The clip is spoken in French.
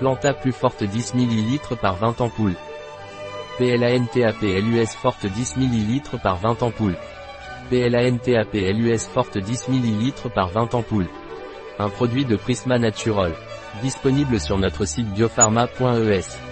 Planta plus forte 10 ml par 20 ampoules. PLANTAPLUS forte 10 ml par 20 ampoules. PLANTAPLUS forte 10 ml par 20 ampoules. Un produit de Prisma Natural. Disponible sur notre site biopharma.es.